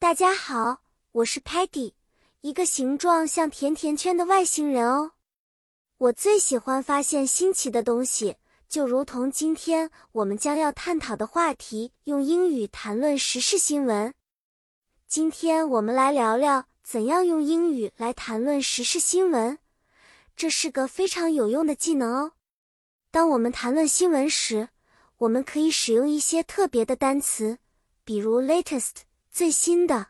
大家好，我是 Patty，一个形状像甜甜圈的外星人哦。我最喜欢发现新奇的东西，就如同今天我们将要探讨的话题——用英语谈论时事新闻。今天我们来聊聊怎样用英语来谈论时事新闻，这是个非常有用的技能哦。当我们谈论新闻时，我们可以使用一些特别的单词，比如 latest 最新的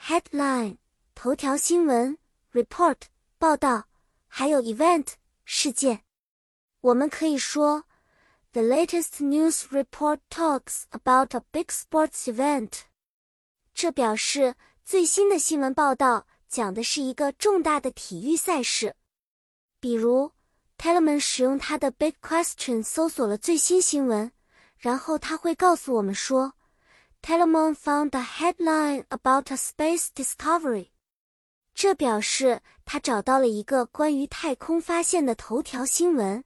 ，headline 头条新闻，report 报道，还有 event 事件。我们可以说，The latest news report talks about a big sports event。这表示最新的新闻报道讲的是一个重大的体育赛事。比如，Telemann 使用他的 Big Question 搜索了最新新闻。然后他会告诉我们说，Telemann found a headline about a space discovery。这表示他找到了一个关于太空发现的头条新闻。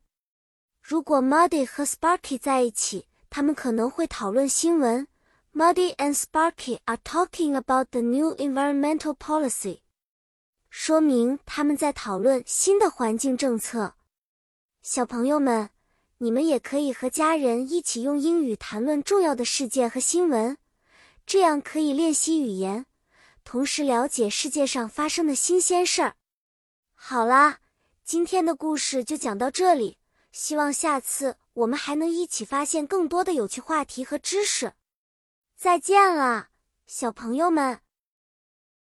如果 Muddy 和 Sparky 在一起，他们可能会讨论新闻。Muddy and Sparky are talking about the new environmental policy。说明他们在讨论新的环境政策。小朋友们。你们也可以和家人一起用英语谈论重要的事件和新闻，这样可以练习语言，同时了解世界上发生的新鲜事儿。好啦，今天的故事就讲到这里，希望下次我们还能一起发现更多的有趣话题和知识。再见了，小朋友们。